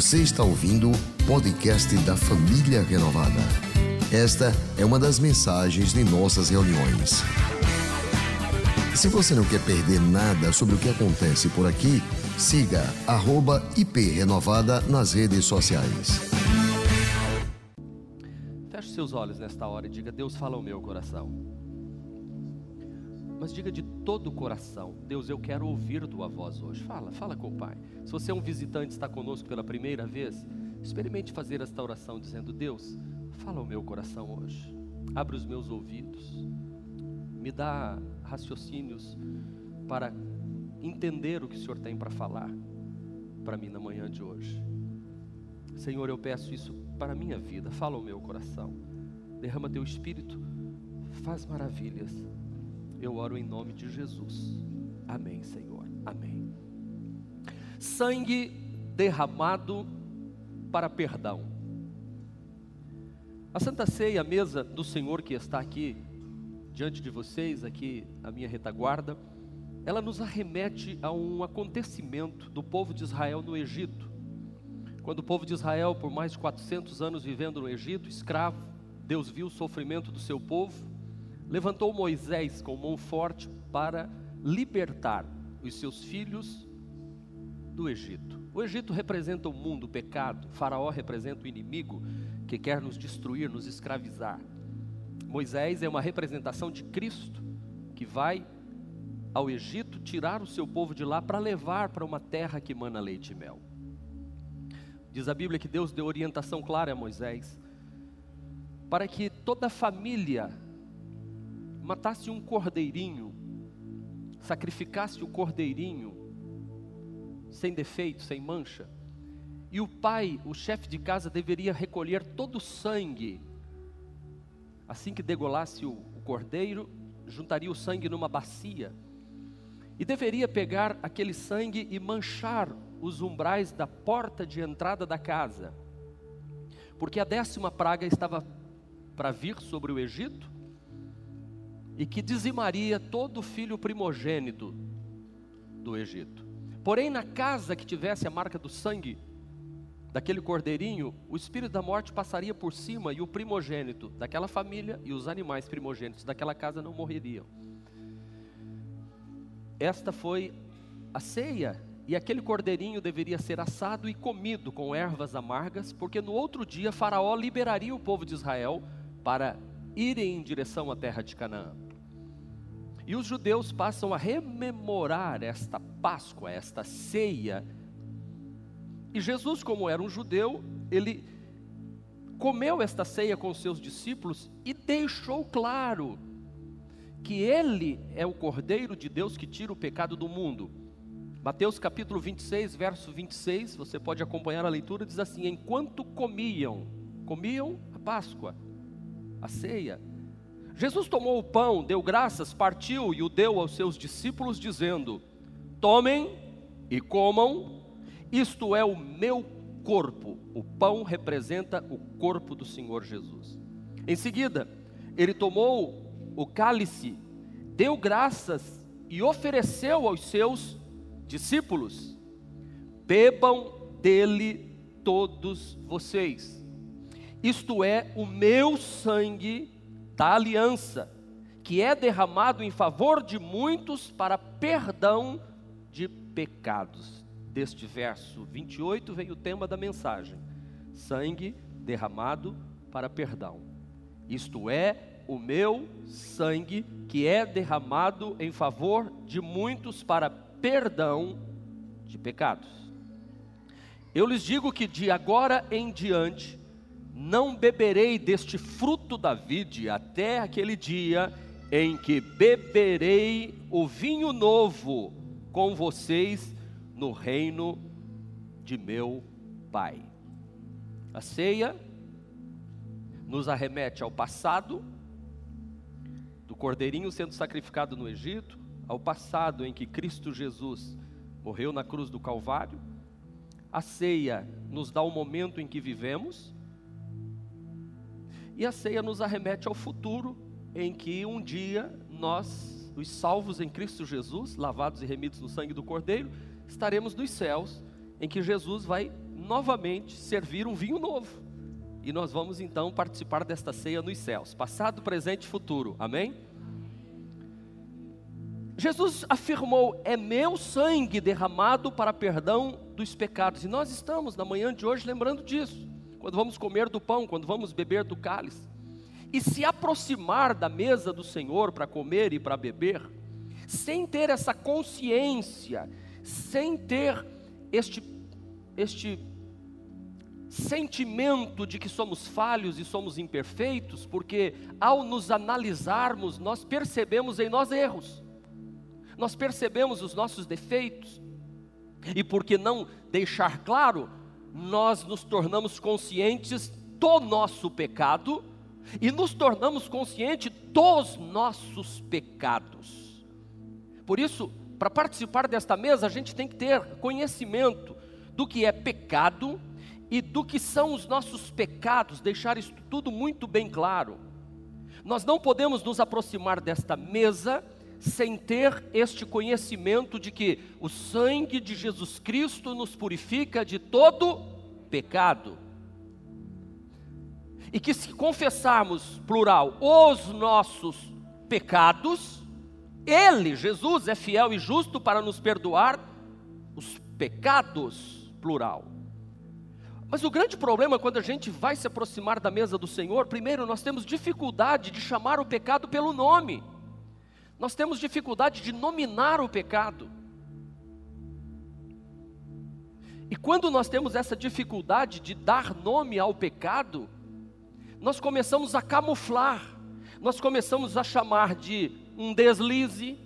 Você está ouvindo o podcast da Família Renovada. Esta é uma das mensagens de nossas reuniões. Se você não quer perder nada sobre o que acontece por aqui, siga @iprenovada nas redes sociais. Feche seus olhos nesta hora e diga: Deus fala ao meu coração. Mas diga de todo o coração: Deus, eu quero ouvir tua voz hoje. Fala, fala com o Pai. Se você é um visitante e está conosco pela primeira vez, experimente fazer esta oração dizendo: Deus, fala ao meu coração hoje. Abre os meus ouvidos. Me dá raciocínios para entender o que o Senhor tem para falar para mim na manhã de hoje. Senhor, eu peço isso para a minha vida. Fala ao meu coração. Derrama teu espírito. Faz maravilhas. Eu oro em nome de Jesus. Amém, Senhor. Amém. Sangue derramado para perdão. A Santa Ceia, a mesa do Senhor que está aqui diante de vocês, aqui a minha retaguarda, ela nos arremete a um acontecimento do povo de Israel no Egito. Quando o povo de Israel, por mais de 400 anos vivendo no Egito, escravo, Deus viu o sofrimento do seu povo, levantou Moisés com mão forte para libertar os seus filhos do Egito. O Egito representa o mundo, o pecado, o Faraó representa o inimigo que quer nos destruir, nos escravizar. Moisés é uma representação de Cristo que vai ao Egito tirar o seu povo de lá para levar para uma terra que mana leite e mel. Diz a Bíblia que Deus deu orientação clara a Moisés para que toda a família matasse um cordeirinho, sacrificasse o cordeirinho sem defeito, sem mancha, e o pai, o chefe de casa, deveria recolher todo o sangue. Assim que degolasse o, o cordeiro, juntaria o sangue numa bacia e deveria pegar aquele sangue e manchar os umbrais da porta de entrada da casa, porque a décima praga estava para vir sobre o Egito e que dizimaria todo filho primogênito do Egito. Porém, na casa que tivesse a marca do sangue daquele cordeirinho, o espírito da morte passaria por cima e o primogênito daquela família e os animais primogênitos daquela casa não morreriam. Esta foi a ceia e aquele cordeirinho deveria ser assado e comido com ervas amargas, porque no outro dia Faraó liberaria o povo de Israel para irem em direção à terra de Canaã. E os judeus passam a rememorar esta Páscoa, esta ceia. E Jesus, como era um judeu, ele comeu esta ceia com seus discípulos e deixou claro que ele é o Cordeiro de Deus que tira o pecado do mundo. Mateus capítulo 26, verso 26, você pode acompanhar a leitura, diz assim: Enquanto comiam, comiam a Páscoa, a ceia, Jesus tomou o pão, deu graças, partiu e o deu aos seus discípulos, dizendo: Tomem e comam, isto é o meu corpo. O pão representa o corpo do Senhor Jesus. Em seguida, ele tomou o cálice, deu graças e ofereceu aos seus discípulos: bebam dele todos vocês. Isto é o meu sangue da aliança, que é derramado em favor de muitos para perdão de pecados. Deste verso 28 vem o tema da mensagem: sangue derramado para perdão. Isto é o meu sangue que é derramado em favor de muitos para perdão de pecados. Eu lhes digo que de agora em diante não beberei deste fruto da vide até aquele dia em que beberei o vinho novo com vocês no reino de meu Pai. A ceia nos arremete ao passado, do cordeirinho sendo sacrificado no Egito, ao passado em que Cristo Jesus morreu na cruz do Calvário. A ceia nos dá o momento em que vivemos. E a ceia nos arremete ao futuro, em que um dia nós, os salvos em Cristo Jesus, lavados e remidos no sangue do Cordeiro, estaremos nos céus, em que Jesus vai novamente servir um vinho novo. E nós vamos então participar desta ceia nos céus, passado, presente e futuro. Amém? Jesus afirmou: É meu sangue derramado para perdão dos pecados. E nós estamos na manhã de hoje lembrando disso, quando vamos comer do pão, quando vamos beber do cálice. E se aproximar da mesa do Senhor para comer e para beber, sem ter essa consciência, sem ter este, este sentimento de que somos falhos e somos imperfeitos, porque ao nos analisarmos, nós percebemos em nós erros, nós percebemos os nossos defeitos, e por que não deixar claro, nós nos tornamos conscientes do nosso pecado e nos tornamos conscientes dos nossos pecados. Por isso, para participar desta mesa, a gente tem que ter conhecimento do que é pecado e do que são os nossos pecados, deixar isso tudo muito bem claro. Nós não podemos nos aproximar desta mesa sem ter este conhecimento de que o sangue de Jesus Cristo nos purifica de todo pecado. E que se confessarmos, plural, os nossos pecados, Ele, Jesus, é fiel e justo para nos perdoar os pecados, plural. Mas o grande problema quando a gente vai se aproximar da mesa do Senhor, primeiro nós temos dificuldade de chamar o pecado pelo nome. Nós temos dificuldade de nominar o pecado. E quando nós temos essa dificuldade de dar nome ao pecado, nós começamos a camuflar, nós começamos a chamar de um deslize,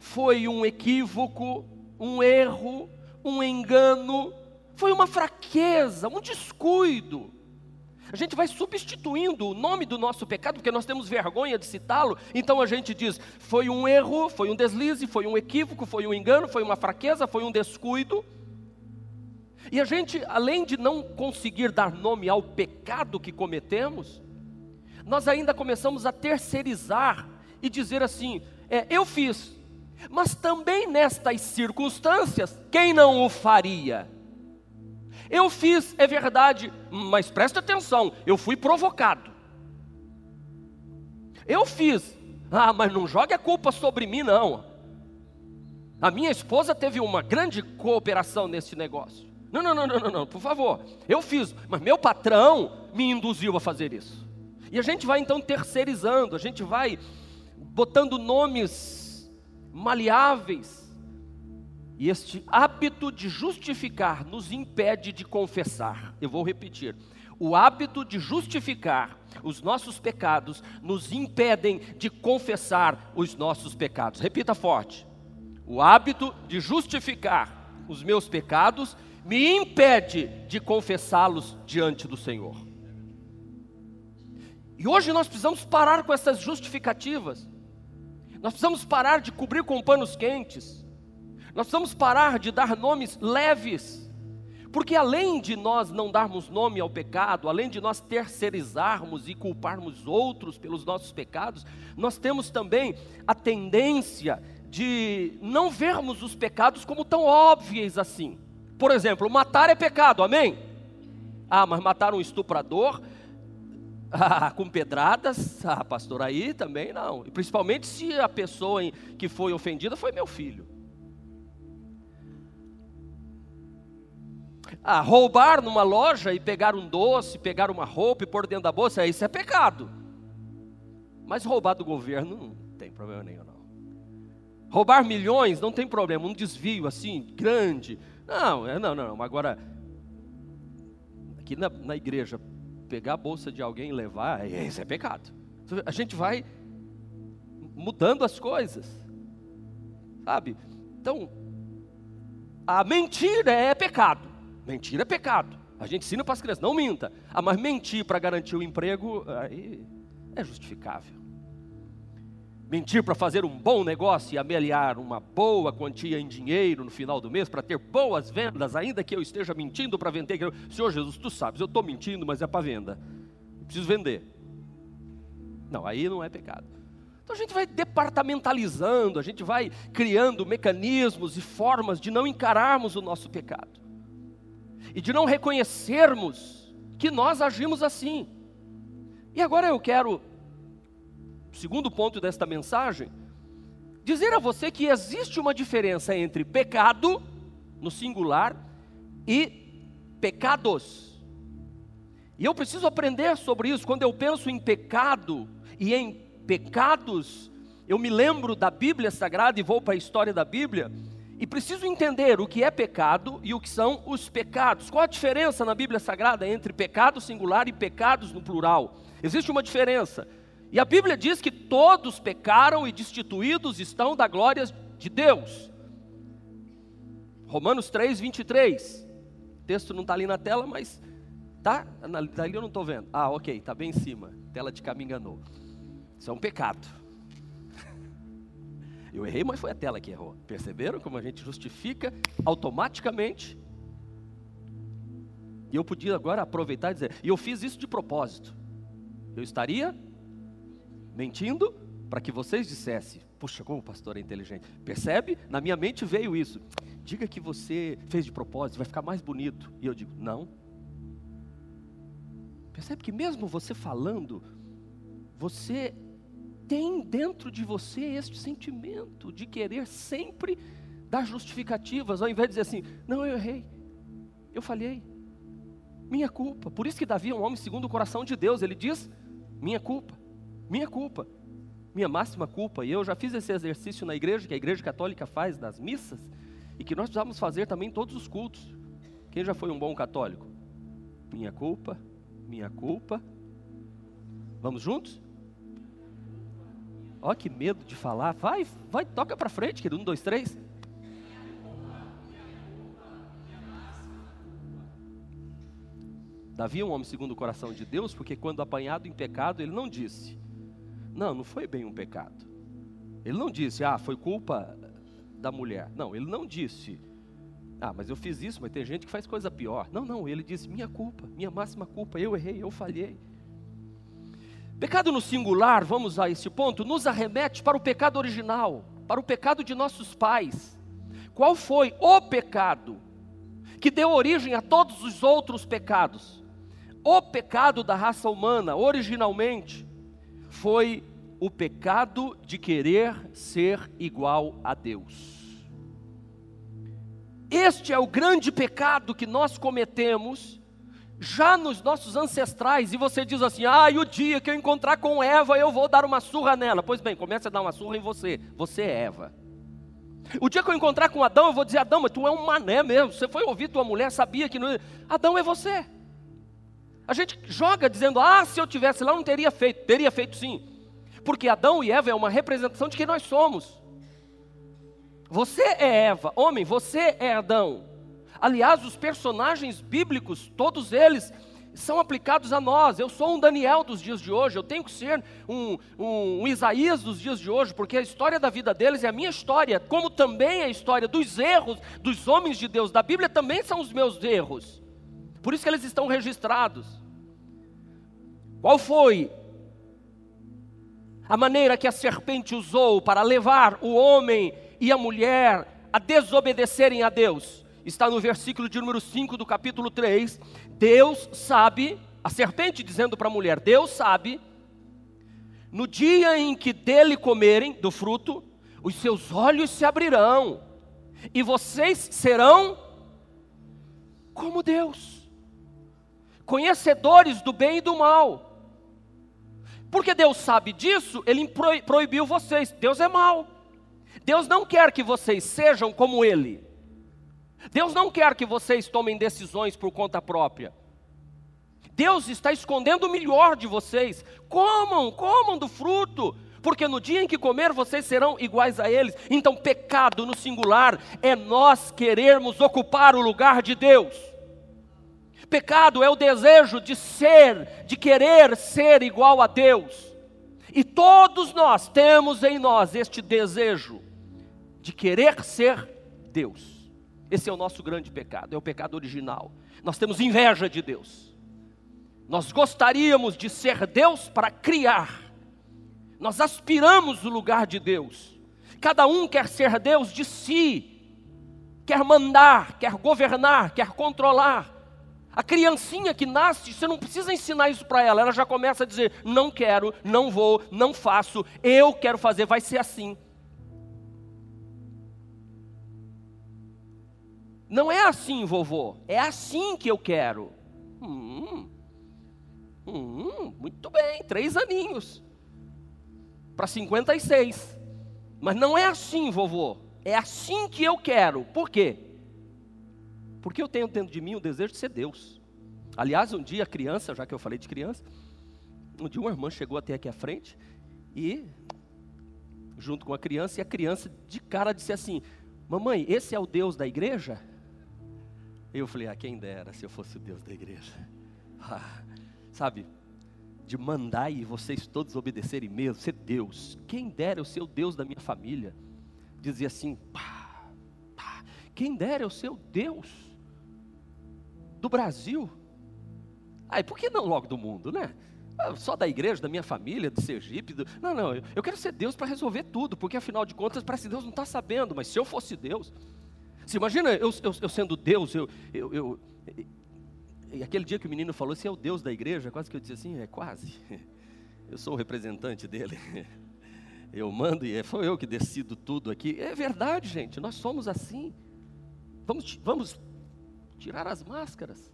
foi um equívoco, um erro, um engano, foi uma fraqueza, um descuido. A gente vai substituindo o nome do nosso pecado, porque nós temos vergonha de citá-lo, então a gente diz: foi um erro, foi um deslize, foi um equívoco, foi um engano, foi uma fraqueza, foi um descuido. E a gente, além de não conseguir dar nome ao pecado que cometemos, nós ainda começamos a terceirizar e dizer assim: é, eu fiz, mas também nestas circunstâncias, quem não o faria? Eu fiz, é verdade, mas presta atenção, eu fui provocado. Eu fiz, ah, mas não jogue a culpa sobre mim, não. A minha esposa teve uma grande cooperação nesse negócio. Não, não, não, não, não, não, por favor. Eu fiz, mas meu patrão me induziu a fazer isso. E a gente vai então terceirizando, a gente vai botando nomes maleáveis e este hábito de justificar nos impede de confessar. Eu vou repetir. O hábito de justificar os nossos pecados nos impedem de confessar os nossos pecados. Repita forte. O hábito de justificar os meus pecados me impede de confessá-los diante do Senhor. E hoje nós precisamos parar com essas justificativas. Nós precisamos parar de cobrir com panos quentes. Nós precisamos parar de dar nomes leves, porque além de nós não darmos nome ao pecado, além de nós terceirizarmos e culparmos outros pelos nossos pecados, nós temos também a tendência de não vermos os pecados como tão óbvios assim. Por exemplo, matar é pecado, amém? Ah, mas matar um estuprador ah, com pedradas, ah, pastor, aí também não. E principalmente se a pessoa que foi ofendida foi meu filho. Ah, roubar numa loja e pegar um doce, pegar uma roupa e pôr dentro da bolsa, isso é pecado. Mas roubar do governo não tem problema nenhum, não. Roubar milhões não tem problema, um desvio assim, grande. Não, é, não, não. Agora, aqui na, na igreja, pegar a bolsa de alguém e levar, é, isso é pecado. A gente vai mudando as coisas, sabe? Então, a mentira é pecado. Mentira é pecado. A gente ensina para as crianças, não minta. Ah, mas mentir para garantir o emprego, aí é justificável. Mentir para fazer um bom negócio e ameliar uma boa quantia em dinheiro no final do mês, para ter boas vendas, ainda que eu esteja mentindo para vender. Senhor Jesus, tu sabes, eu estou mentindo, mas é para venda. Eu preciso vender. Não, aí não é pecado. Então a gente vai departamentalizando, a gente vai criando mecanismos e formas de não encararmos o nosso pecado. E de não reconhecermos que nós agimos assim. E agora eu quero, segundo ponto desta mensagem, dizer a você que existe uma diferença entre pecado, no singular, e pecados. E eu preciso aprender sobre isso. Quando eu penso em pecado e em pecados, eu me lembro da Bíblia Sagrada e vou para a história da Bíblia. E preciso entender o que é pecado e o que são os pecados. Qual a diferença na Bíblia Sagrada entre pecado singular e pecados no plural? Existe uma diferença. E a Bíblia diz que todos pecaram e destituídos estão da glória de Deus. Romanos 3, 23. O texto não está ali na tela, mas tá? Dali eu não estou vendo. Ah, ok, está bem em cima. A tela de cá me enganou. Isso é um pecado. Eu errei, mas foi a tela que errou. Perceberam como a gente justifica automaticamente? E eu podia agora aproveitar e dizer, e eu fiz isso de propósito. Eu estaria mentindo para que vocês dissessem, puxa, como o pastor é inteligente. Percebe? Na minha mente veio isso. Diga que você fez de propósito, vai ficar mais bonito. E eu digo, não. Percebe que mesmo você falando, você tem dentro de você este sentimento de querer sempre dar justificativas, ao invés de dizer assim: não, eu errei, eu falhei, minha culpa. Por isso que Davi é um homem segundo o coração de Deus, ele diz: minha culpa, minha culpa, minha máxima culpa. E eu já fiz esse exercício na igreja, que a igreja católica faz nas missas, e que nós precisamos fazer também em todos os cultos. Quem já foi um bom católico? Minha culpa, minha culpa. Vamos juntos? Olha que medo de falar. Vai, vai, toca para frente, querido. Um, dois, três. Davi é um homem segundo o coração de Deus, porque quando apanhado em pecado, ele não disse: Não, não foi bem um pecado. Ele não disse: Ah, foi culpa da mulher. Não, ele não disse: Ah, mas eu fiz isso, mas tem gente que faz coisa pior. Não, não, ele disse: Minha culpa, minha máxima culpa, eu errei, eu falhei. Pecado no singular, vamos a esse ponto, nos arremete para o pecado original, para o pecado de nossos pais. Qual foi o pecado que deu origem a todos os outros pecados? O pecado da raça humana, originalmente, foi o pecado de querer ser igual a Deus. Este é o grande pecado que nós cometemos já nos nossos ancestrais, e você diz assim: ah, e o dia que eu encontrar com Eva, eu vou dar uma surra nela. Pois bem, comece a dar uma surra em você. Você é Eva. O dia que eu encontrar com Adão, eu vou dizer: Adão, mas tu é um mané mesmo. Você foi ouvir tua mulher, sabia que não. Adão é você. A gente joga dizendo: ah, se eu tivesse lá, não teria feito. Teria feito sim. Porque Adão e Eva é uma representação de quem nós somos. Você é Eva, homem, você é Adão. Aliás, os personagens bíblicos, todos eles, são aplicados a nós. Eu sou um Daniel dos dias de hoje, eu tenho que ser um, um, um, Isaías dos dias de hoje, porque a história da vida deles é a minha história, como também a história dos erros dos homens de Deus da Bíblia também são os meus erros. Por isso que eles estão registrados. Qual foi a maneira que a serpente usou para levar o homem e a mulher a desobedecerem a Deus? Está no versículo de número 5 do capítulo 3. Deus sabe, a serpente dizendo para a mulher: Deus sabe, no dia em que dele comerem do fruto, os seus olhos se abrirão, e vocês serão como Deus, conhecedores do bem e do mal. Porque Deus sabe disso, Ele proibiu vocês. Deus é mau. Deus não quer que vocês sejam como Ele. Deus não quer que vocês tomem decisões por conta própria. Deus está escondendo o melhor de vocês. Comam, comam do fruto, porque no dia em que comer vocês serão iguais a eles. Então, pecado no singular é nós querermos ocupar o lugar de Deus. Pecado é o desejo de ser, de querer ser igual a Deus. E todos nós temos em nós este desejo de querer ser Deus. Esse é o nosso grande pecado, é o pecado original. Nós temos inveja de Deus. Nós gostaríamos de ser Deus para criar. Nós aspiramos o lugar de Deus. Cada um quer ser Deus de si. quer mandar, quer governar, quer controlar. A criancinha que nasce, você não precisa ensinar isso para ela, ela já começa a dizer: não quero, não vou, não faço, eu quero fazer, vai ser assim. Não é assim, vovô, é assim que eu quero. Hum, hum, muito bem, três aninhos para 56. Mas não é assim, vovô. É assim que eu quero. Por quê? Porque eu tenho dentro de mim o desejo de ser Deus. Aliás, um dia, criança, já que eu falei de criança, um dia uma irmã chegou até aqui à frente e, junto com a criança, e a criança de cara disse assim: Mamãe, esse é o Deus da igreja? Eu falei, ah, quem dera se eu fosse o Deus da igreja. Ah, sabe, de mandar e vocês todos obedecerem mesmo, ser Deus. Quem dera eu ser o Deus da minha família. Dizia assim, pá, pá, quem dera eu ser o Deus do Brasil. Aí, por que não logo do mundo, né? Ah, só da igreja, da minha família, do Sergipe. Do... Não, não, eu quero ser Deus para resolver tudo, porque afinal de contas, parece que Deus não está sabendo, mas se eu fosse Deus, você imagina eu, eu, eu sendo Deus, eu, eu, eu, e aquele dia que o menino falou, você é o Deus da igreja, quase que eu disse assim, é quase. Eu sou o representante dele. Eu mando e sou eu que decido tudo aqui. É verdade, gente, nós somos assim. Vamos, vamos tirar as máscaras.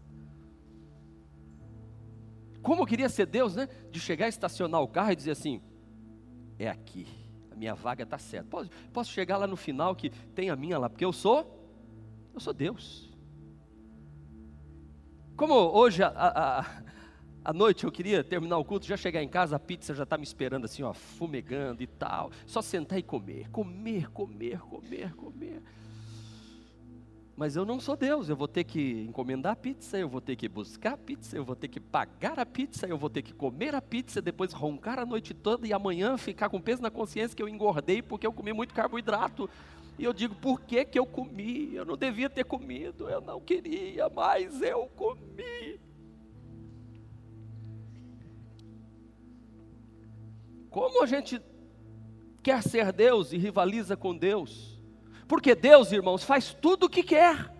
Como eu queria ser Deus, né? De chegar, estacionar o carro e dizer assim: é aqui, a minha vaga está certa. Posso, posso chegar lá no final que tem a minha lá, porque eu sou eu sou Deus. Como hoje à noite eu queria terminar o culto, já chegar em casa, a pizza já está me esperando assim, ó, fumegando e tal. Só sentar e comer, comer, comer, comer, comer. Mas eu não sou Deus, eu vou ter que encomendar a pizza, eu vou ter que buscar a pizza, eu vou ter que pagar a pizza, eu vou ter que comer a pizza, depois roncar a noite toda e amanhã ficar com peso na consciência que eu engordei porque eu comi muito carboidrato. E eu digo, por que, que eu comi? Eu não devia ter comido, eu não queria, mas eu comi. Como a gente quer ser Deus e rivaliza com Deus? Porque Deus, irmãos, faz tudo o que quer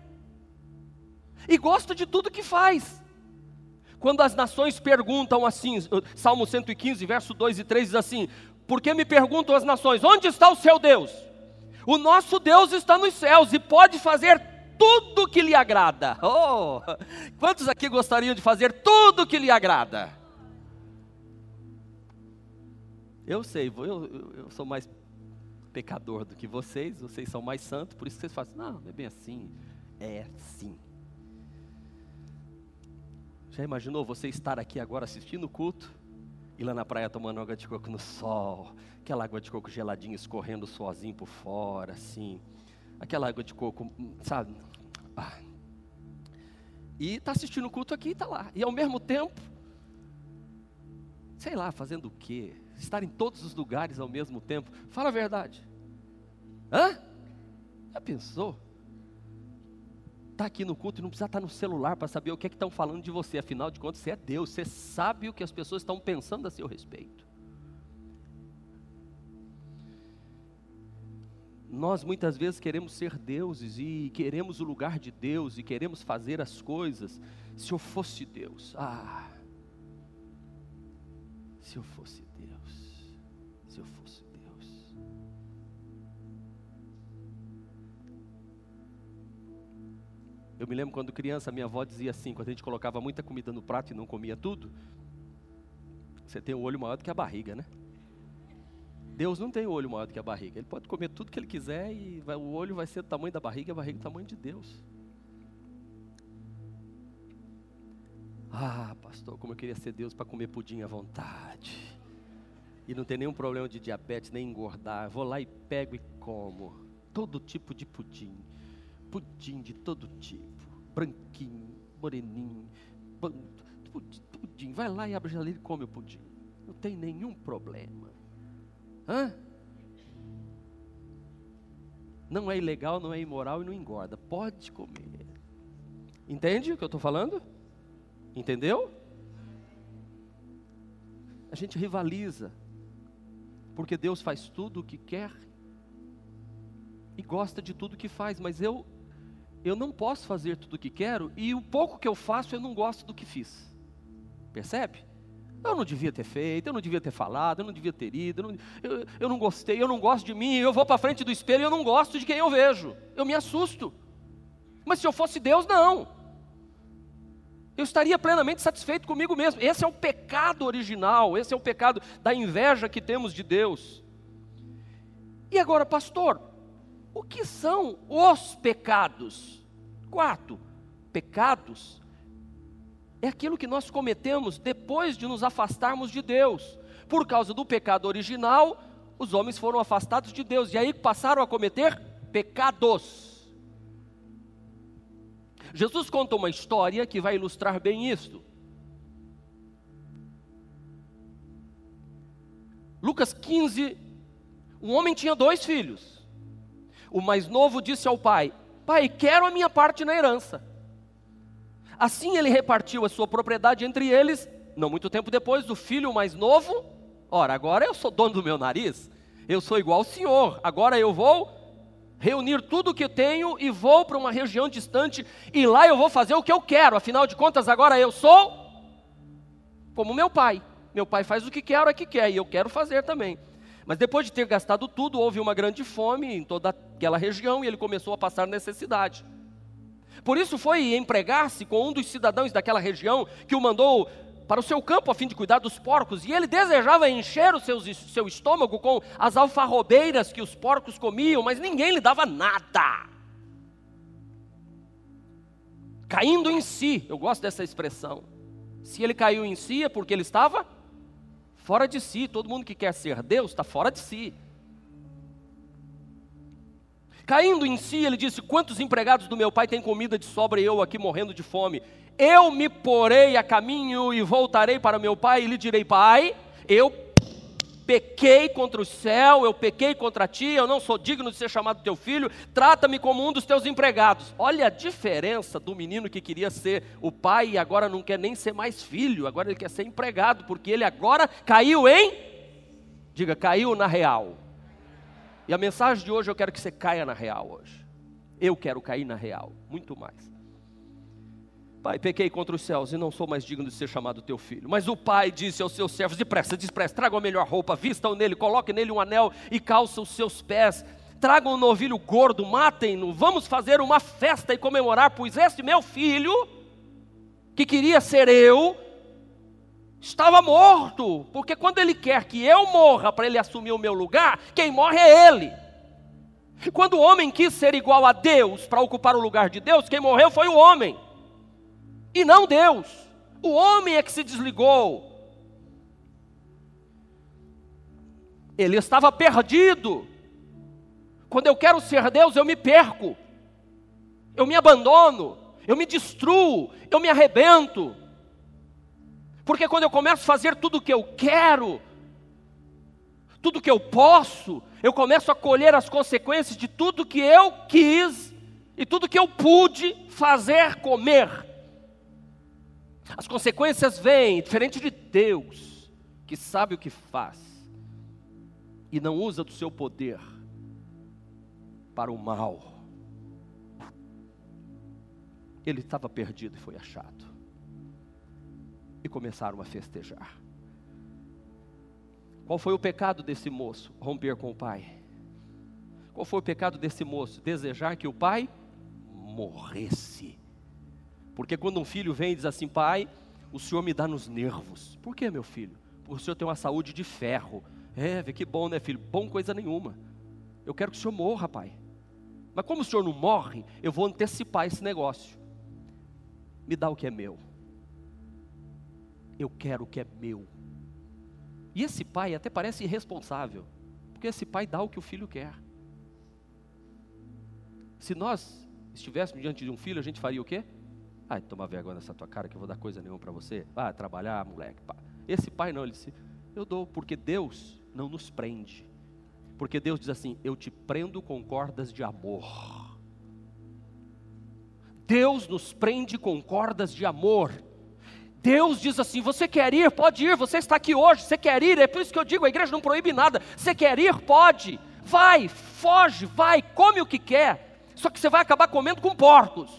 e gosta de tudo que faz. Quando as nações perguntam assim, Salmo 115, verso 2 e 3 diz assim: Por que me perguntam as nações, onde está o seu Deus? O nosso Deus está nos céus e pode fazer tudo que lhe agrada. Oh, quantos aqui gostariam de fazer tudo que lhe agrada? Eu sei, eu, eu, sou mais pecador do que vocês, vocês são mais santos, por isso vocês fazem, não, não é bem assim. É sim. Já imaginou você estar aqui agora assistindo o culto e lá na praia tomando água de coco no sol, aquela água de coco geladinha escorrendo sozinho por fora, assim, aquela água de coco, sabe? Ah. E está assistindo o culto aqui e está lá. E ao mesmo tempo, sei lá, fazendo o quê? Estar em todos os lugares ao mesmo tempo. Fala a verdade. Hã? Já pensou? Está aqui no culto e não precisa estar tá no celular para saber o que é que estão falando de você. Afinal de contas, você é Deus. Você sabe o que as pessoas estão pensando a seu respeito. Nós muitas vezes queremos ser deuses e queremos o lugar de Deus e queremos fazer as coisas. Se eu fosse Deus, ah, se eu fosse Deus, se eu fosse Deus. Eu me lembro quando criança, minha avó dizia assim: quando a gente colocava muita comida no prato e não comia tudo, você tem o olho maior do que a barriga, né? Deus não tem olho maior do que a barriga. Ele pode comer tudo que ele quiser e vai, o olho vai ser do tamanho da barriga a barriga do tamanho de Deus. Ah, pastor, como eu queria ser Deus para comer pudim à vontade. E não ter nenhum problema de diabetes, nem engordar. Vou lá e pego e como. Todo tipo de pudim. Pudim de todo tipo. Branquinho, moreninho. Pudim. Vai lá e abre a geladeira e come o pudim. Não tem nenhum problema. Hã? Não é ilegal, não é imoral e não engorda. Pode comer. Entende o que eu estou falando? Entendeu? A gente rivaliza. Porque Deus faz tudo o que quer. E gosta de tudo que faz. Mas eu, eu não posso fazer tudo o que quero e o pouco que eu faço eu não gosto do que fiz. Percebe? Eu não devia ter feito, eu não devia ter falado, eu não devia ter ido, eu não, eu, eu não gostei, eu não gosto de mim, eu vou para frente do espelho e eu não gosto de quem eu vejo. Eu me assusto. Mas se eu fosse Deus, não. Eu estaria plenamente satisfeito comigo mesmo. Esse é o pecado original, esse é o pecado da inveja que temos de Deus. E agora, pastor, o que são os pecados? Quarto, pecados é aquilo que nós cometemos depois de nos afastarmos de Deus. Por causa do pecado original, os homens foram afastados de Deus e aí passaram a cometer pecados. Jesus conta uma história que vai ilustrar bem isso. Lucas 15, um homem tinha dois filhos. O mais novo disse ao pai: Pai, quero a minha parte na herança. Assim ele repartiu a sua propriedade entre eles. Não muito tempo depois, o filho mais novo, ora, agora eu sou dono do meu nariz, eu sou igual ao senhor, agora eu vou reunir tudo o que tenho e vou para uma região distante e lá eu vou fazer o que eu quero. Afinal de contas, agora eu sou como meu pai. Meu pai faz o que quer, o que quer e eu quero fazer também. Mas depois de ter gastado tudo, houve uma grande fome em toda aquela região e ele começou a passar necessidade. Por isso foi empregar-se com um dos cidadãos daquela região que o mandou para o seu campo a fim de cuidar dos porcos, e ele desejava encher o seu, seu estômago com as alfarrobeiras que os porcos comiam, mas ninguém lhe dava nada. Caindo em si, eu gosto dessa expressão. Se ele caiu em si é porque ele estava fora de si. Todo mundo que quer ser Deus está fora de si. Caindo em si, ele disse: Quantos empregados do meu pai têm comida de sobra e eu aqui morrendo de fome? Eu me porei a caminho e voltarei para meu pai e lhe direi: Pai, eu pequei contra o céu, eu pequei contra ti, eu não sou digno de ser chamado teu filho, trata-me como um dos teus empregados. Olha a diferença do menino que queria ser o pai e agora não quer nem ser mais filho, agora ele quer ser empregado, porque ele agora caiu em, diga, caiu na real. E a mensagem de hoje eu quero que você caia na real hoje. Eu quero cair na real, muito mais. Pai, pequei contra os céus e não sou mais digno de ser chamado teu filho. Mas o pai disse aos seus servos: depressa, depressa, tragam a melhor roupa, vistam nele, coloquem nele um anel e calçam os seus pés. Tragam um novilho gordo, matem-no, vamos fazer uma festa e comemorar, pois este meu filho, que queria ser eu, estava morto, porque quando ele quer que eu morra para ele assumir o meu lugar, quem morre é ele. Quando o homem quis ser igual a Deus para ocupar o lugar de Deus, quem morreu foi o homem, e não Deus. O homem é que se desligou. Ele estava perdido. Quando eu quero ser Deus, eu me perco, eu me abandono, eu me destruo, eu me arrebento. Porque quando eu começo a fazer tudo o que eu quero, tudo que eu posso, eu começo a colher as consequências de tudo que eu quis e tudo que eu pude fazer comer. As consequências vêm, diferente de Deus, que sabe o que faz e não usa do seu poder para o mal. Ele estava perdido e foi achado e começaram a festejar. Qual foi o pecado desse moço? Romper com o pai. Qual foi o pecado desse moço? Desejar que o pai morresse. Porque quando um filho vem e diz assim, pai, o senhor me dá nos nervos. Por que, meu filho? Porque o senhor tem uma saúde de ferro. É, vê que bom, né, filho? Bom coisa nenhuma. Eu quero que o senhor morra, pai. Mas como o senhor não morre, eu vou antecipar esse negócio. Me dá o que é meu eu quero o que é meu. E esse pai até parece irresponsável, porque esse pai dá o que o filho quer. Se nós estivéssemos diante de um filho, a gente faria o quê? Ah, toma vergonha nessa tua cara que eu vou dar coisa nenhuma para você. Vai trabalhar, moleque. Pá. Esse pai não, ele disse, eu dou, porque Deus não nos prende. Porque Deus diz assim: Eu te prendo com cordas de amor. Deus nos prende com cordas de amor. Deus diz assim: você quer ir? Pode ir, você está aqui hoje, você quer ir, é por isso que eu digo: a igreja não proíbe nada. Você quer ir? Pode, vai, foge, vai, come o que quer. Só que você vai acabar comendo com porcos.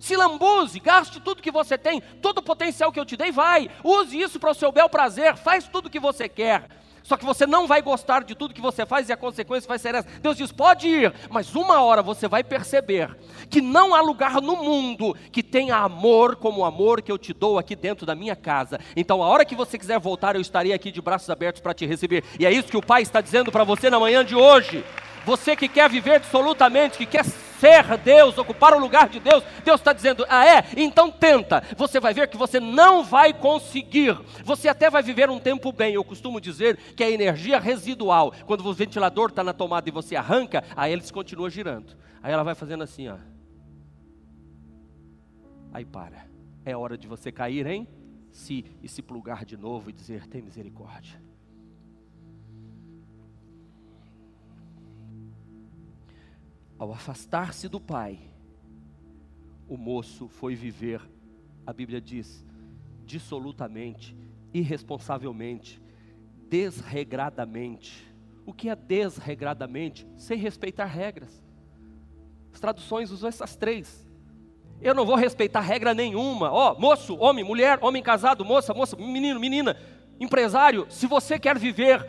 Se lambuze, gaste tudo que você tem, todo o potencial que eu te dei, vai. Use isso para o seu bel prazer, faz tudo o que você quer. Só que você não vai gostar de tudo que você faz e a consequência vai ser essa. Deus diz: pode ir, mas uma hora você vai perceber que não há lugar no mundo que tenha amor como o amor que eu te dou aqui dentro da minha casa. Então, a hora que você quiser voltar, eu estarei aqui de braços abertos para te receber. E é isso que o Pai está dizendo para você na manhã de hoje. Você que quer viver absolutamente, que quer ser Deus, ocupar o lugar de Deus, Deus está dizendo: ah, é? Então tenta. Você vai ver que você não vai conseguir. Você até vai viver um tempo bem. Eu costumo dizer que a energia residual, quando o ventilador está na tomada e você arranca, aí ele continua girando. Aí ela vai fazendo assim, ó. Aí para. É hora de você cair em si e se plugar de novo e dizer: tem misericórdia. Ao afastar-se do pai, o moço foi viver, a Bíblia diz, dissolutamente, irresponsavelmente, desregradamente. O que é desregradamente? Sem respeitar regras. As traduções usam essas três. Eu não vou respeitar regra nenhuma. Ó, oh, moço, homem, mulher, homem casado, moça, moça, menino, menina, empresário, se você quer viver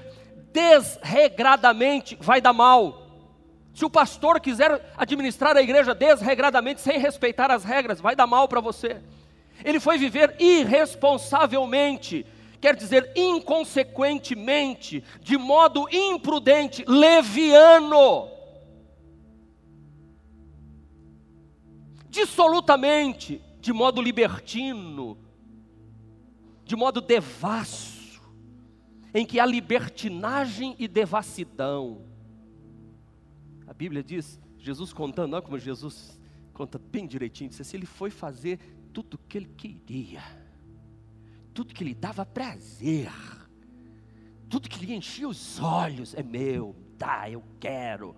desregradamente, vai dar mal. Se o pastor quiser administrar a igreja desregradamente, sem respeitar as regras, vai dar mal para você. Ele foi viver irresponsavelmente, quer dizer, inconsequentemente, de modo imprudente, leviano, dissolutamente, de modo libertino, de modo devasso, em que há libertinagem e devassidão. A Bíblia diz, Jesus contando, olha como Jesus conta bem direitinho, disse assim, ele foi fazer tudo o que ele queria, tudo que lhe dava prazer, tudo que lhe enchia os olhos, é meu, tá, eu quero,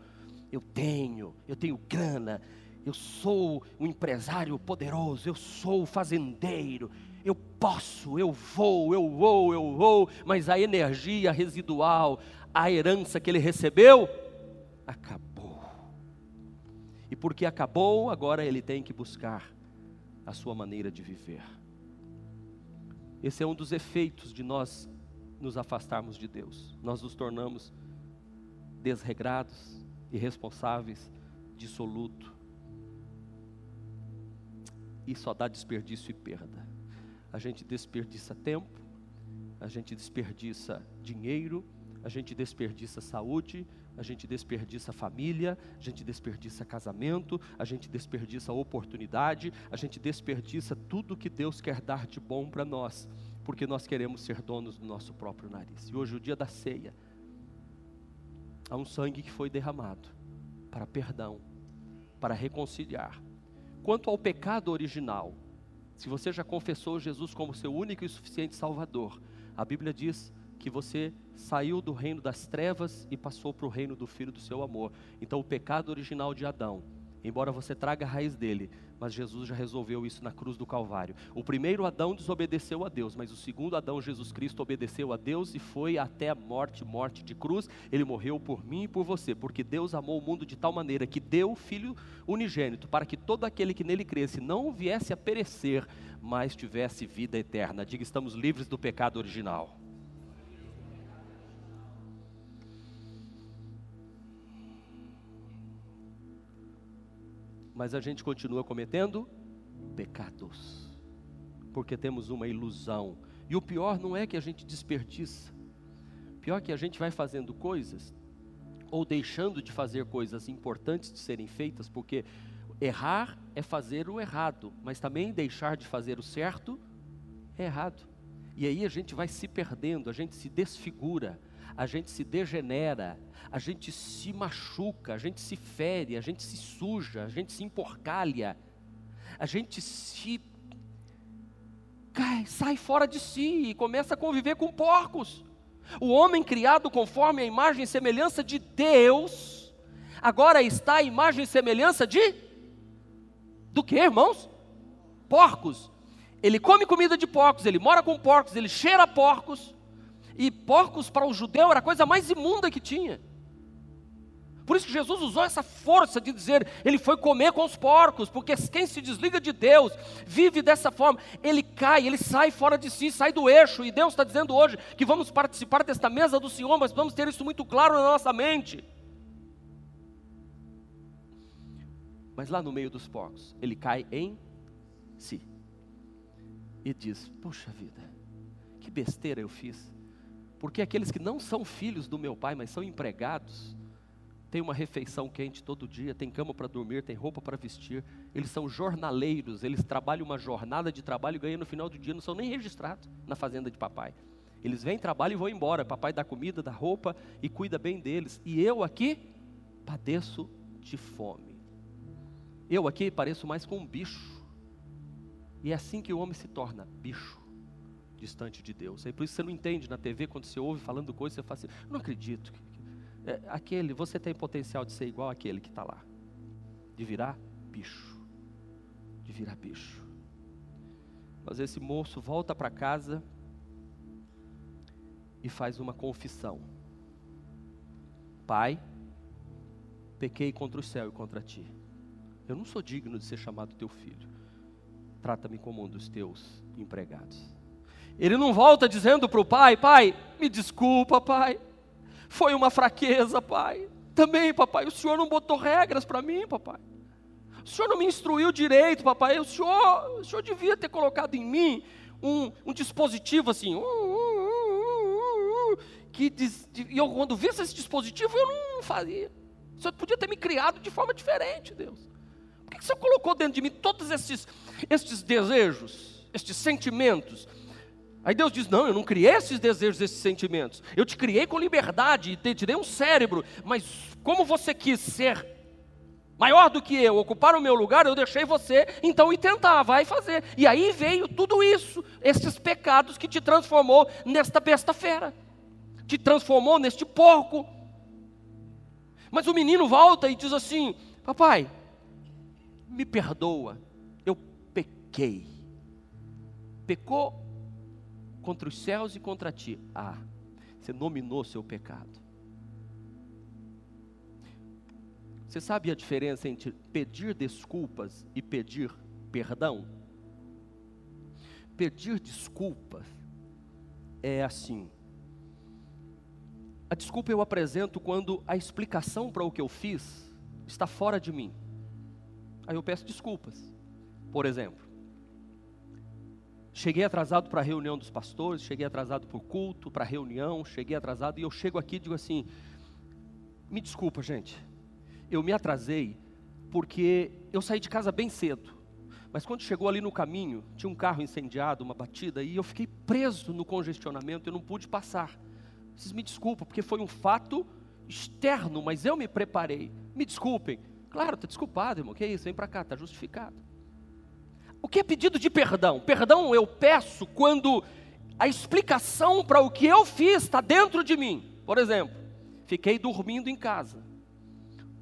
eu tenho, eu tenho grana, eu sou um empresário poderoso, eu sou fazendeiro, eu posso, eu vou, eu vou, eu vou, mas a energia residual, a herança que ele recebeu, acabou. Porque acabou, agora ele tem que buscar a sua maneira de viver. Esse é um dos efeitos de nós nos afastarmos de Deus. Nós nos tornamos desregrados, irresponsáveis, dissoluto. E só dá desperdício e perda. A gente desperdiça tempo, a gente desperdiça dinheiro, a gente desperdiça saúde, a gente desperdiça família, a gente desperdiça casamento, a gente desperdiça oportunidade, a gente desperdiça tudo que Deus quer dar de bom para nós, porque nós queremos ser donos do nosso próprio nariz. E hoje, o dia da ceia, há um sangue que foi derramado para perdão, para reconciliar. Quanto ao pecado original, se você já confessou Jesus como seu único e suficiente Salvador, a Bíblia diz que você saiu do reino das trevas e passou para o reino do Filho do seu amor. Então, o pecado original de Adão, embora você traga a raiz dele, mas Jesus já resolveu isso na cruz do Calvário. O primeiro Adão desobedeceu a Deus, mas o segundo Adão, Jesus Cristo, obedeceu a Deus e foi até a morte morte de cruz. Ele morreu por mim e por você, porque Deus amou o mundo de tal maneira que deu o Filho unigênito, para que todo aquele que nele cresce não viesse a perecer, mas tivesse vida eterna. Diga, estamos livres do pecado original. Mas a gente continua cometendo pecados, porque temos uma ilusão. E o pior não é que a gente desperdiça, pior é que a gente vai fazendo coisas, ou deixando de fazer coisas importantes de serem feitas, porque errar é fazer o errado, mas também deixar de fazer o certo é errado. E aí a gente vai se perdendo, a gente se desfigura, a gente se degenera, a gente se machuca, a gente se fere, a gente se suja, a gente se emporcalha, a gente se cai, sai fora de si e começa a conviver com porcos. O homem criado conforme a imagem e semelhança de Deus, agora está a imagem e semelhança de do que, irmãos? Porcos. Ele come comida de porcos, ele mora com porcos, ele cheira porcos. E porcos para o judeu era a coisa mais imunda que tinha. Por isso que Jesus usou essa força de dizer, ele foi comer com os porcos, porque quem se desliga de Deus, vive dessa forma, ele cai, ele sai fora de si, sai do eixo. E Deus está dizendo hoje que vamos participar desta mesa do Senhor, mas vamos ter isso muito claro na nossa mente. Mas lá no meio dos porcos, ele cai em si e diz: Puxa vida, que besteira eu fiz. Porque aqueles que não são filhos do meu pai, mas são empregados, têm uma refeição quente todo dia, tem cama para dormir, tem roupa para vestir. Eles são jornaleiros, eles trabalham uma jornada de trabalho e ganham no final do dia, não são nem registrados na fazenda de papai. Eles vêm, trabalham e vão embora. Papai dá comida, dá roupa e cuida bem deles. E eu aqui padeço de fome. Eu aqui pareço mais com um bicho. E é assim que o homem se torna bicho, distante de Deus. É por isso que você não entende na TV, quando você ouve falando coisas, você fala assim: não acredito. É, aquele, você tem potencial de ser igual àquele que está lá, de virar bicho, de virar bicho. Mas esse moço volta para casa e faz uma confissão: Pai, pequei contra o céu e contra ti. Eu não sou digno de ser chamado teu filho trata-me como um dos teus empregados. Ele não volta dizendo para o pai: Pai, me desculpa, pai, foi uma fraqueza, pai. Também, papai, o senhor não botou regras para mim, papai. O senhor não me instruiu direito, papai. O senhor, o senhor devia ter colocado em mim um, um dispositivo assim. Uh, uh, uh, que e eu, quando visse esse dispositivo, eu não faria. O senhor podia ter me criado de forma diferente, Deus. Por que o senhor colocou dentro de mim todos esses estes desejos, estes sentimentos. Aí Deus diz: Não, eu não criei esses desejos, esses sentimentos. Eu te criei com liberdade, te, te dei um cérebro, mas como você quis ser maior do que eu, ocupar o meu lugar, eu deixei você então e tentar, vai fazer. E aí veio tudo isso, esses pecados que te transformou nesta besta fera, te transformou neste porco. Mas o menino volta e diz assim: Papai, me perdoa pequei. Pecou contra os céus e contra ti. Ah, você nominou seu pecado. Você sabe a diferença entre pedir desculpas e pedir perdão? Pedir desculpas é assim. A desculpa eu apresento quando a explicação para o que eu fiz está fora de mim. Aí eu peço desculpas. Por exemplo, Cheguei atrasado para a reunião dos pastores, cheguei atrasado para o culto, para a reunião, cheguei atrasado e eu chego aqui e digo assim: me desculpa, gente, eu me atrasei porque eu saí de casa bem cedo, mas quando chegou ali no caminho, tinha um carro incendiado, uma batida, e eu fiquei preso no congestionamento, eu não pude passar. Vocês me desculpem, porque foi um fato externo, mas eu me preparei. Me desculpem. Claro, está desculpado, irmão, que é isso, vem para cá, está justificado. O que é pedido de perdão? Perdão eu peço quando a explicação para o que eu fiz está dentro de mim. Por exemplo, fiquei dormindo em casa.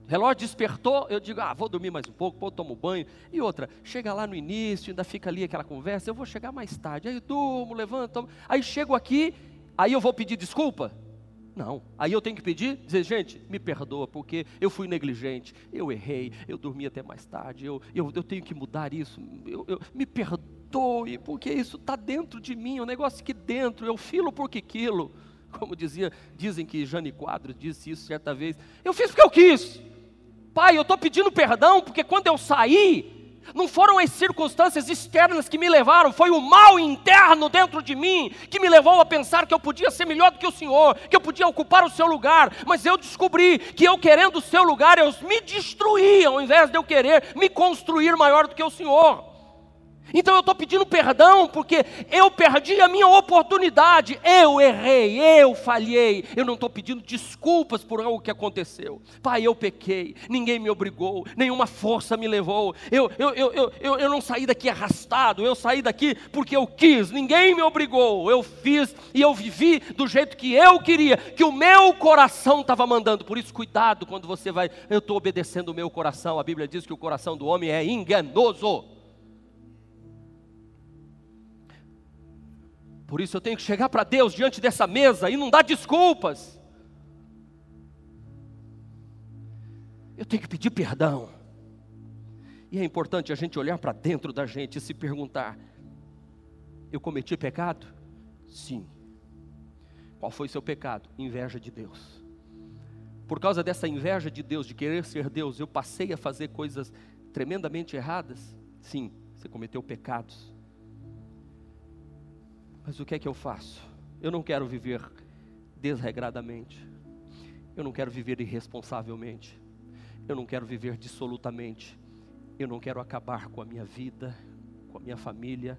O relógio despertou, eu digo, ah, vou dormir mais um pouco, vou tomar banho. E outra, chega lá no início, ainda fica ali aquela conversa, eu vou chegar mais tarde. Aí eu durmo, levanto, tomo. aí chego aqui, aí eu vou pedir desculpa? Não. Aí eu tenho que pedir, dizer, gente, me perdoa, porque eu fui negligente, eu errei, eu dormi até mais tarde, eu, eu, eu tenho que mudar isso, eu, eu me perdoe, porque isso está dentro de mim, o um negócio que dentro, eu filo porque quilo. Como dizia, dizem que Jane Quadros disse isso certa vez. Eu fiz porque eu quis. Pai, eu estou pedindo perdão, porque quando eu saí, não foram as circunstâncias externas que me levaram, foi o mal interno dentro de mim que me levou a pensar que eu podia ser melhor do que o Senhor, que eu podia ocupar o seu lugar. Mas eu descobri que eu querendo o seu lugar, eu me destruí ao invés de eu querer me construir maior do que o Senhor. Então eu estou pedindo perdão porque eu perdi a minha oportunidade, eu errei, eu falhei. Eu não estou pedindo desculpas por algo que aconteceu. Pai, eu pequei, ninguém me obrigou, nenhuma força me levou. Eu, eu, eu, eu, eu, eu não saí daqui arrastado, eu saí daqui porque eu quis, ninguém me obrigou. Eu fiz e eu vivi do jeito que eu queria, que o meu coração estava mandando. Por isso, cuidado quando você vai, eu estou obedecendo o meu coração. A Bíblia diz que o coração do homem é enganoso. Por isso eu tenho que chegar para Deus diante dessa mesa e não dar desculpas. tenho que pedir perdão. E é importante a gente olhar para dentro da gente e se perguntar: eu cometi pecado? Sim. Qual foi seu pecado? Inveja de Deus. Por causa dessa inveja de Deus, de querer ser Deus, eu passei a fazer coisas tremendamente erradas? Sim, você cometeu pecados. Mas o que é que eu faço? Eu não quero viver desregradamente. Eu não quero viver irresponsavelmente. Eu não quero viver dissolutamente. Eu não quero acabar com a minha vida, com a minha família.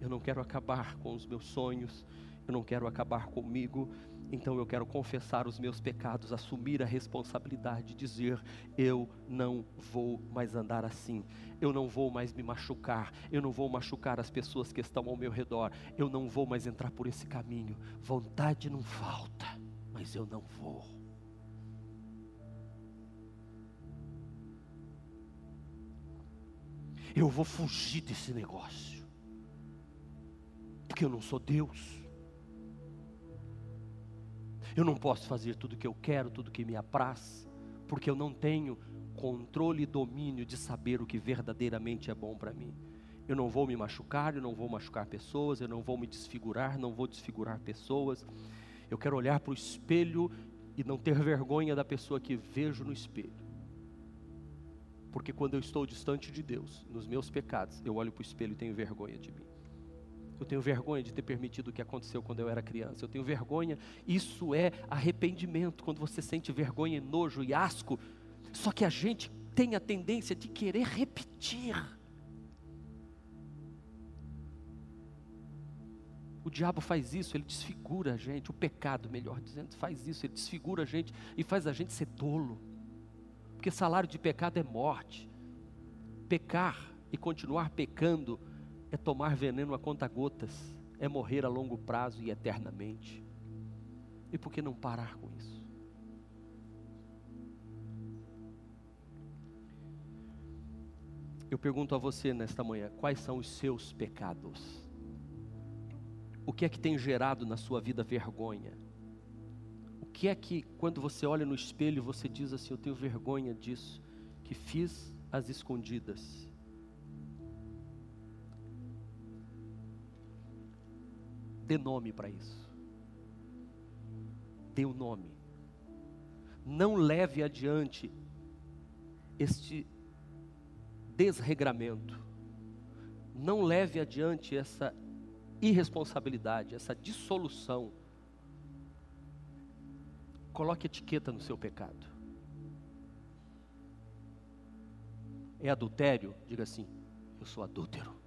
Eu não quero acabar com os meus sonhos. Eu não quero acabar comigo. Então eu quero confessar os meus pecados, assumir a responsabilidade, dizer: eu não vou mais andar assim, eu não vou mais me machucar, eu não vou machucar as pessoas que estão ao meu redor, eu não vou mais entrar por esse caminho. Vontade não falta, mas eu não vou. Eu vou fugir desse negócio, porque eu não sou Deus. Eu não posso fazer tudo o que eu quero, tudo que me apraz, porque eu não tenho controle e domínio de saber o que verdadeiramente é bom para mim. Eu não vou me machucar, eu não vou machucar pessoas, eu não vou me desfigurar, não vou desfigurar pessoas. Eu quero olhar para o espelho e não ter vergonha da pessoa que vejo no espelho. Porque quando eu estou distante de Deus, nos meus pecados, eu olho para o espelho e tenho vergonha de mim. Eu tenho vergonha de ter permitido o que aconteceu quando eu era criança. Eu tenho vergonha. Isso é arrependimento, quando você sente vergonha, nojo e asco. Só que a gente tem a tendência de querer repetir. O diabo faz isso, ele desfigura a gente, o pecado, melhor dizendo, faz isso, ele desfigura a gente e faz a gente ser tolo. Porque salário de pecado é morte. Pecar e continuar pecando é tomar veneno a conta gotas, é morrer a longo prazo e eternamente. E por que não parar com isso? Eu pergunto a você nesta manhã: quais são os seus pecados? O que é que tem gerado na sua vida vergonha? O que é que, quando você olha no espelho, você diz assim: Eu tenho vergonha disso, que fiz as escondidas? Dê nome para isso. Dê o um nome. Não leve adiante este desregramento. Não leve adiante essa irresponsabilidade, essa dissolução. Coloque etiqueta no seu pecado. É adultério? Diga assim: eu sou adúltero.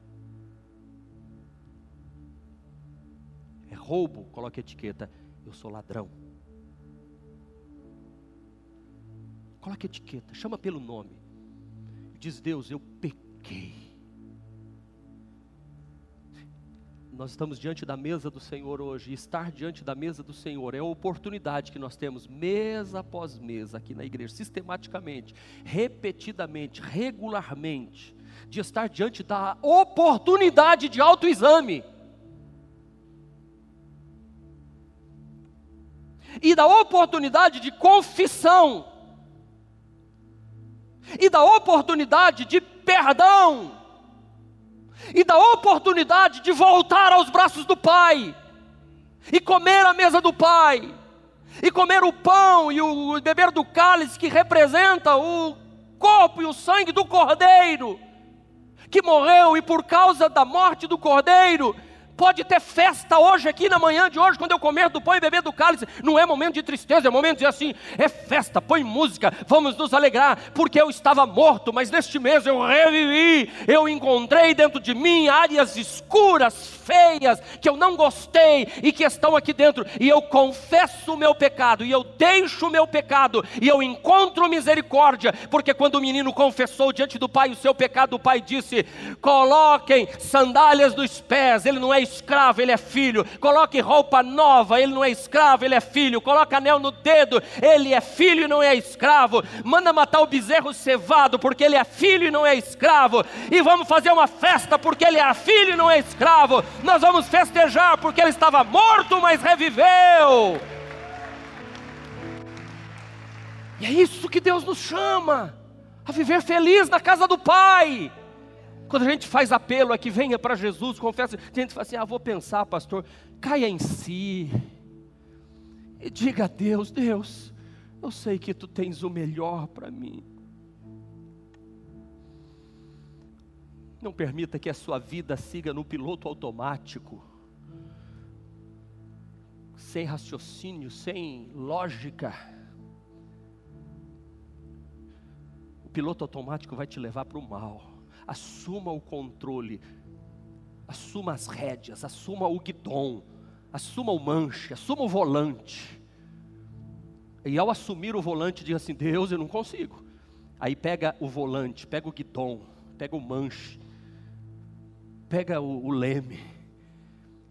Roubo, coloque a etiqueta. Eu sou ladrão. Coloque a etiqueta, chama pelo nome. Diz Deus, eu pequei. Nós estamos diante da mesa do Senhor hoje. E estar diante da mesa do Senhor é a oportunidade que nós temos, mês após mês, aqui na igreja, sistematicamente, repetidamente, regularmente, de estar diante da oportunidade de autoexame. E da oportunidade de confissão, e da oportunidade de perdão, e da oportunidade de voltar aos braços do Pai, e comer a mesa do Pai, e comer o pão e o beber do cálice que representa o corpo e o sangue do Cordeiro, que morreu e por causa da morte do Cordeiro, pode ter festa hoje, aqui na manhã de hoje, quando eu comer do pão e beber do cálice. Não é momento de tristeza, é momento de assim, é festa, põe música, vamos nos alegrar, porque eu estava morto, mas neste mês eu revivi, eu encontrei dentro de mim áreas escuras, feias, que eu não gostei e que estão aqui dentro, e eu confesso o meu pecado, e eu deixo o meu pecado, e eu encontro misericórdia, porque quando o menino confessou diante do pai o seu pecado, o pai disse: coloquem sandálias dos pés, ele não é escravo, ele é filho, coloque roupa nova, ele não é escravo, ele é filho, coloque anel no dedo, ele é filho e não é escravo, manda matar o bezerro cevado, porque ele é filho e não é escravo, e vamos fazer uma festa, porque ele é filho e não é escravo, nós vamos festejar porque ele estava morto, mas reviveu. E é isso que Deus nos chama, a viver feliz na casa do Pai. Quando a gente faz apelo aqui, venha para Jesus, confessa, a gente fala assim: ah, vou pensar, pastor, caia em si e diga a Deus: Deus, eu sei que tu tens o melhor para mim. Não permita que a sua vida siga no piloto automático, sem raciocínio, sem lógica. O piloto automático vai te levar para o mal. Assuma o controle, assuma as rédeas, assuma o guidão, assuma o manche, assuma o volante. E ao assumir o volante, diga assim: Deus, eu não consigo. Aí pega o volante, pega o guidão, pega o manche, pega o, o leme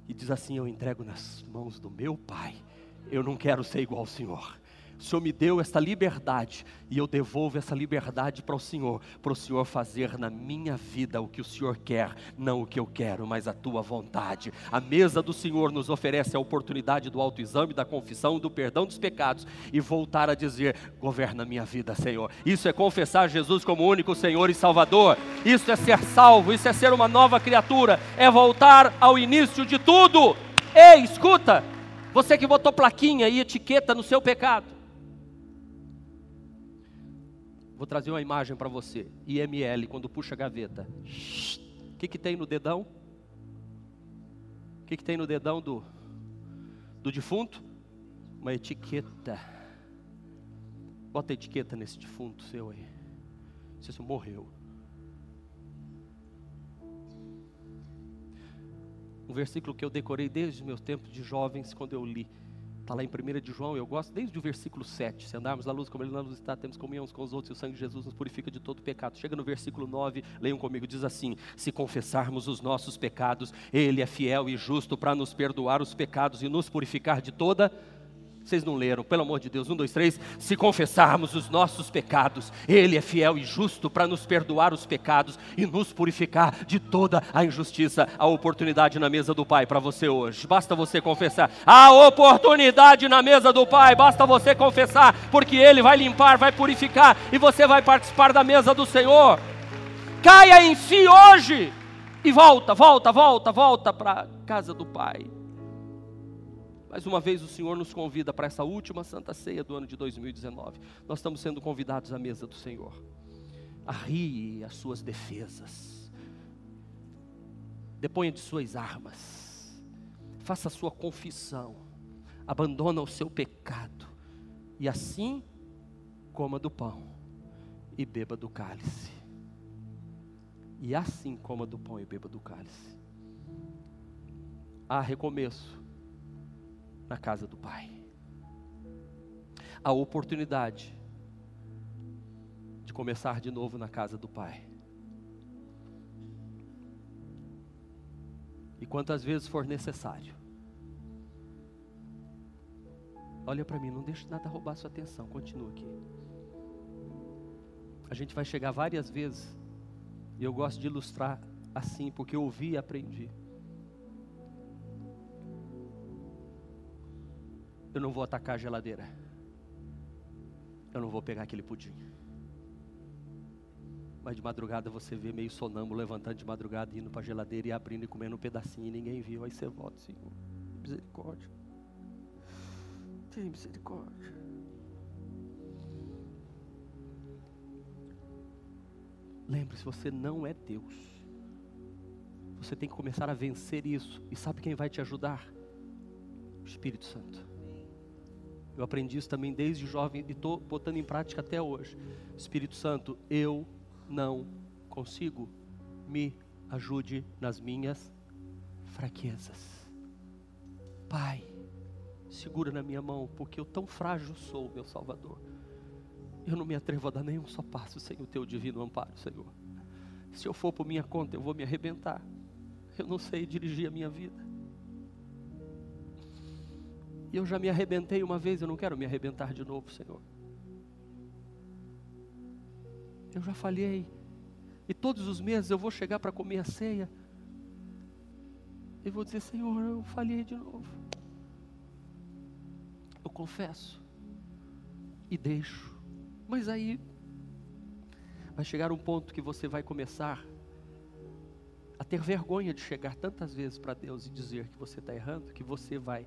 e diz assim: Eu entrego nas mãos do meu Pai. Eu não quero ser igual ao Senhor. O Senhor me deu esta liberdade e eu devolvo essa liberdade para o Senhor, para o Senhor fazer na minha vida o que o Senhor quer, não o que eu quero, mas a tua vontade. A mesa do Senhor nos oferece a oportunidade do autoexame, da confissão, do perdão dos pecados e voltar a dizer: governa minha vida, Senhor. Isso é confessar Jesus como único Senhor e Salvador. Isso é ser salvo, isso é ser uma nova criatura, é voltar ao início de tudo. Ei, escuta, você que botou plaquinha e etiqueta no seu pecado. Vou trazer uma imagem para você. IML, quando puxa a gaveta. O que, que tem no dedão? O que, que tem no dedão do, do defunto? Uma etiqueta. Bota a etiqueta nesse defunto seu aí. Você morreu. Um versículo que eu decorei desde os meus tempos de jovens, quando eu li. Está lá em 1 de João, eu gosto desde o versículo 7. Se andarmos na luz como Ele na luz está, temos comunhão uns com os outros e o sangue de Jesus nos purifica de todo pecado. Chega no versículo 9, leiam comigo, diz assim: Se confessarmos os nossos pecados, Ele é fiel e justo para nos perdoar os pecados e nos purificar de toda pecado vocês não leram, pelo amor de Deus. Um, dois, três. Se confessarmos os nossos pecados, Ele é fiel e justo para nos perdoar os pecados e nos purificar de toda a injustiça. A oportunidade na mesa do Pai para você hoje. Basta você confessar. A oportunidade na mesa do Pai. Basta você confessar, porque Ele vai limpar, vai purificar e você vai participar da mesa do Senhor. Caia em si hoje e volta, volta, volta, volta para a casa do Pai. Mais uma vez o Senhor nos convida para essa última Santa Ceia do ano de 2019. Nós estamos sendo convidados à mesa do Senhor. Arrie as suas defesas. Deponha de suas armas. Faça a sua confissão. Abandona o seu pecado. E assim coma do pão e beba do cálice. E assim coma do pão e beba do cálice. Há recomeço na casa do Pai. A oportunidade de começar de novo na casa do Pai. E quantas vezes for necessário. Olha para mim, não deixe nada roubar sua atenção, continua aqui. A gente vai chegar várias vezes, e eu gosto de ilustrar assim, porque eu ouvi e aprendi. Eu não vou atacar a geladeira. Eu não vou pegar aquele pudim. Mas de madrugada você vê meio sonâmbulo levantando de madrugada, indo para a geladeira e abrindo e comendo um pedacinho e ninguém viu. Aí você volta, Senhor. Misericórdia. Tem misericórdia. Lembre-se, você não é Deus. Você tem que começar a vencer isso. E sabe quem vai te ajudar? O Espírito Santo. Eu aprendi isso também desde jovem e estou botando em prática até hoje. Espírito Santo, eu não consigo. Me ajude nas minhas fraquezas. Pai, segura na minha mão, porque eu tão frágil sou, meu Salvador. Eu não me atrevo a dar nenhum só passo sem o teu divino amparo, Senhor. Se eu for por minha conta, eu vou me arrebentar. Eu não sei dirigir a minha vida. E eu já me arrebentei uma vez, eu não quero me arrebentar de novo, Senhor. Eu já falhei. E todos os meses eu vou chegar para comer a ceia. E vou dizer, Senhor, eu falhei de novo. Eu confesso. E deixo. Mas aí vai chegar um ponto que você vai começar a ter vergonha de chegar tantas vezes para Deus e dizer que você está errando, que você vai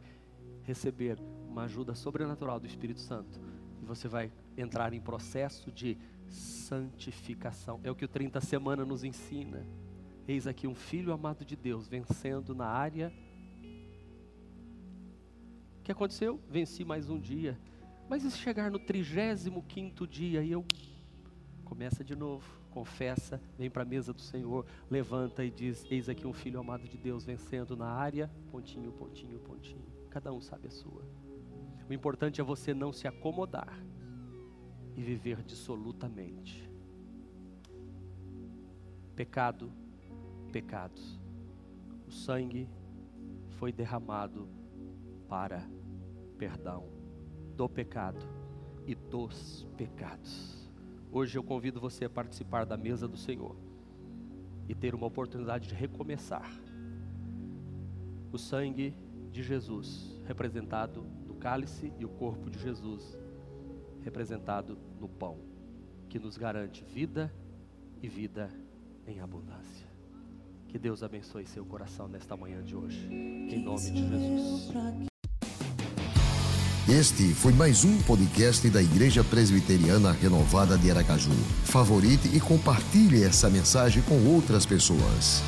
receber uma ajuda sobrenatural do Espírito Santo e você vai entrar em processo de santificação. É o que o 30 Semana nos ensina. Eis aqui um filho amado de Deus vencendo na área. O que aconteceu? Venci mais um dia. Mas e se chegar no 35 dia e eu começa de novo, confessa, vem para a mesa do Senhor, levanta e diz: Eis aqui um filho amado de Deus vencendo na área, pontinho, pontinho, pontinho. Cada um sabe a sua. O importante é você não se acomodar e viver dissolutamente. Pecado, pecados. O sangue foi derramado para perdão do pecado e dos pecados. Hoje eu convido você a participar da mesa do Senhor e ter uma oportunidade de recomeçar. O sangue de Jesus, representado no cálice, e o corpo de Jesus, representado no pão, que nos garante vida e vida em abundância. Que Deus abençoe seu coração nesta manhã de hoje, em nome de Jesus. Este foi mais um podcast da Igreja Presbiteriana Renovada de Aracaju. Favorite e compartilhe essa mensagem com outras pessoas.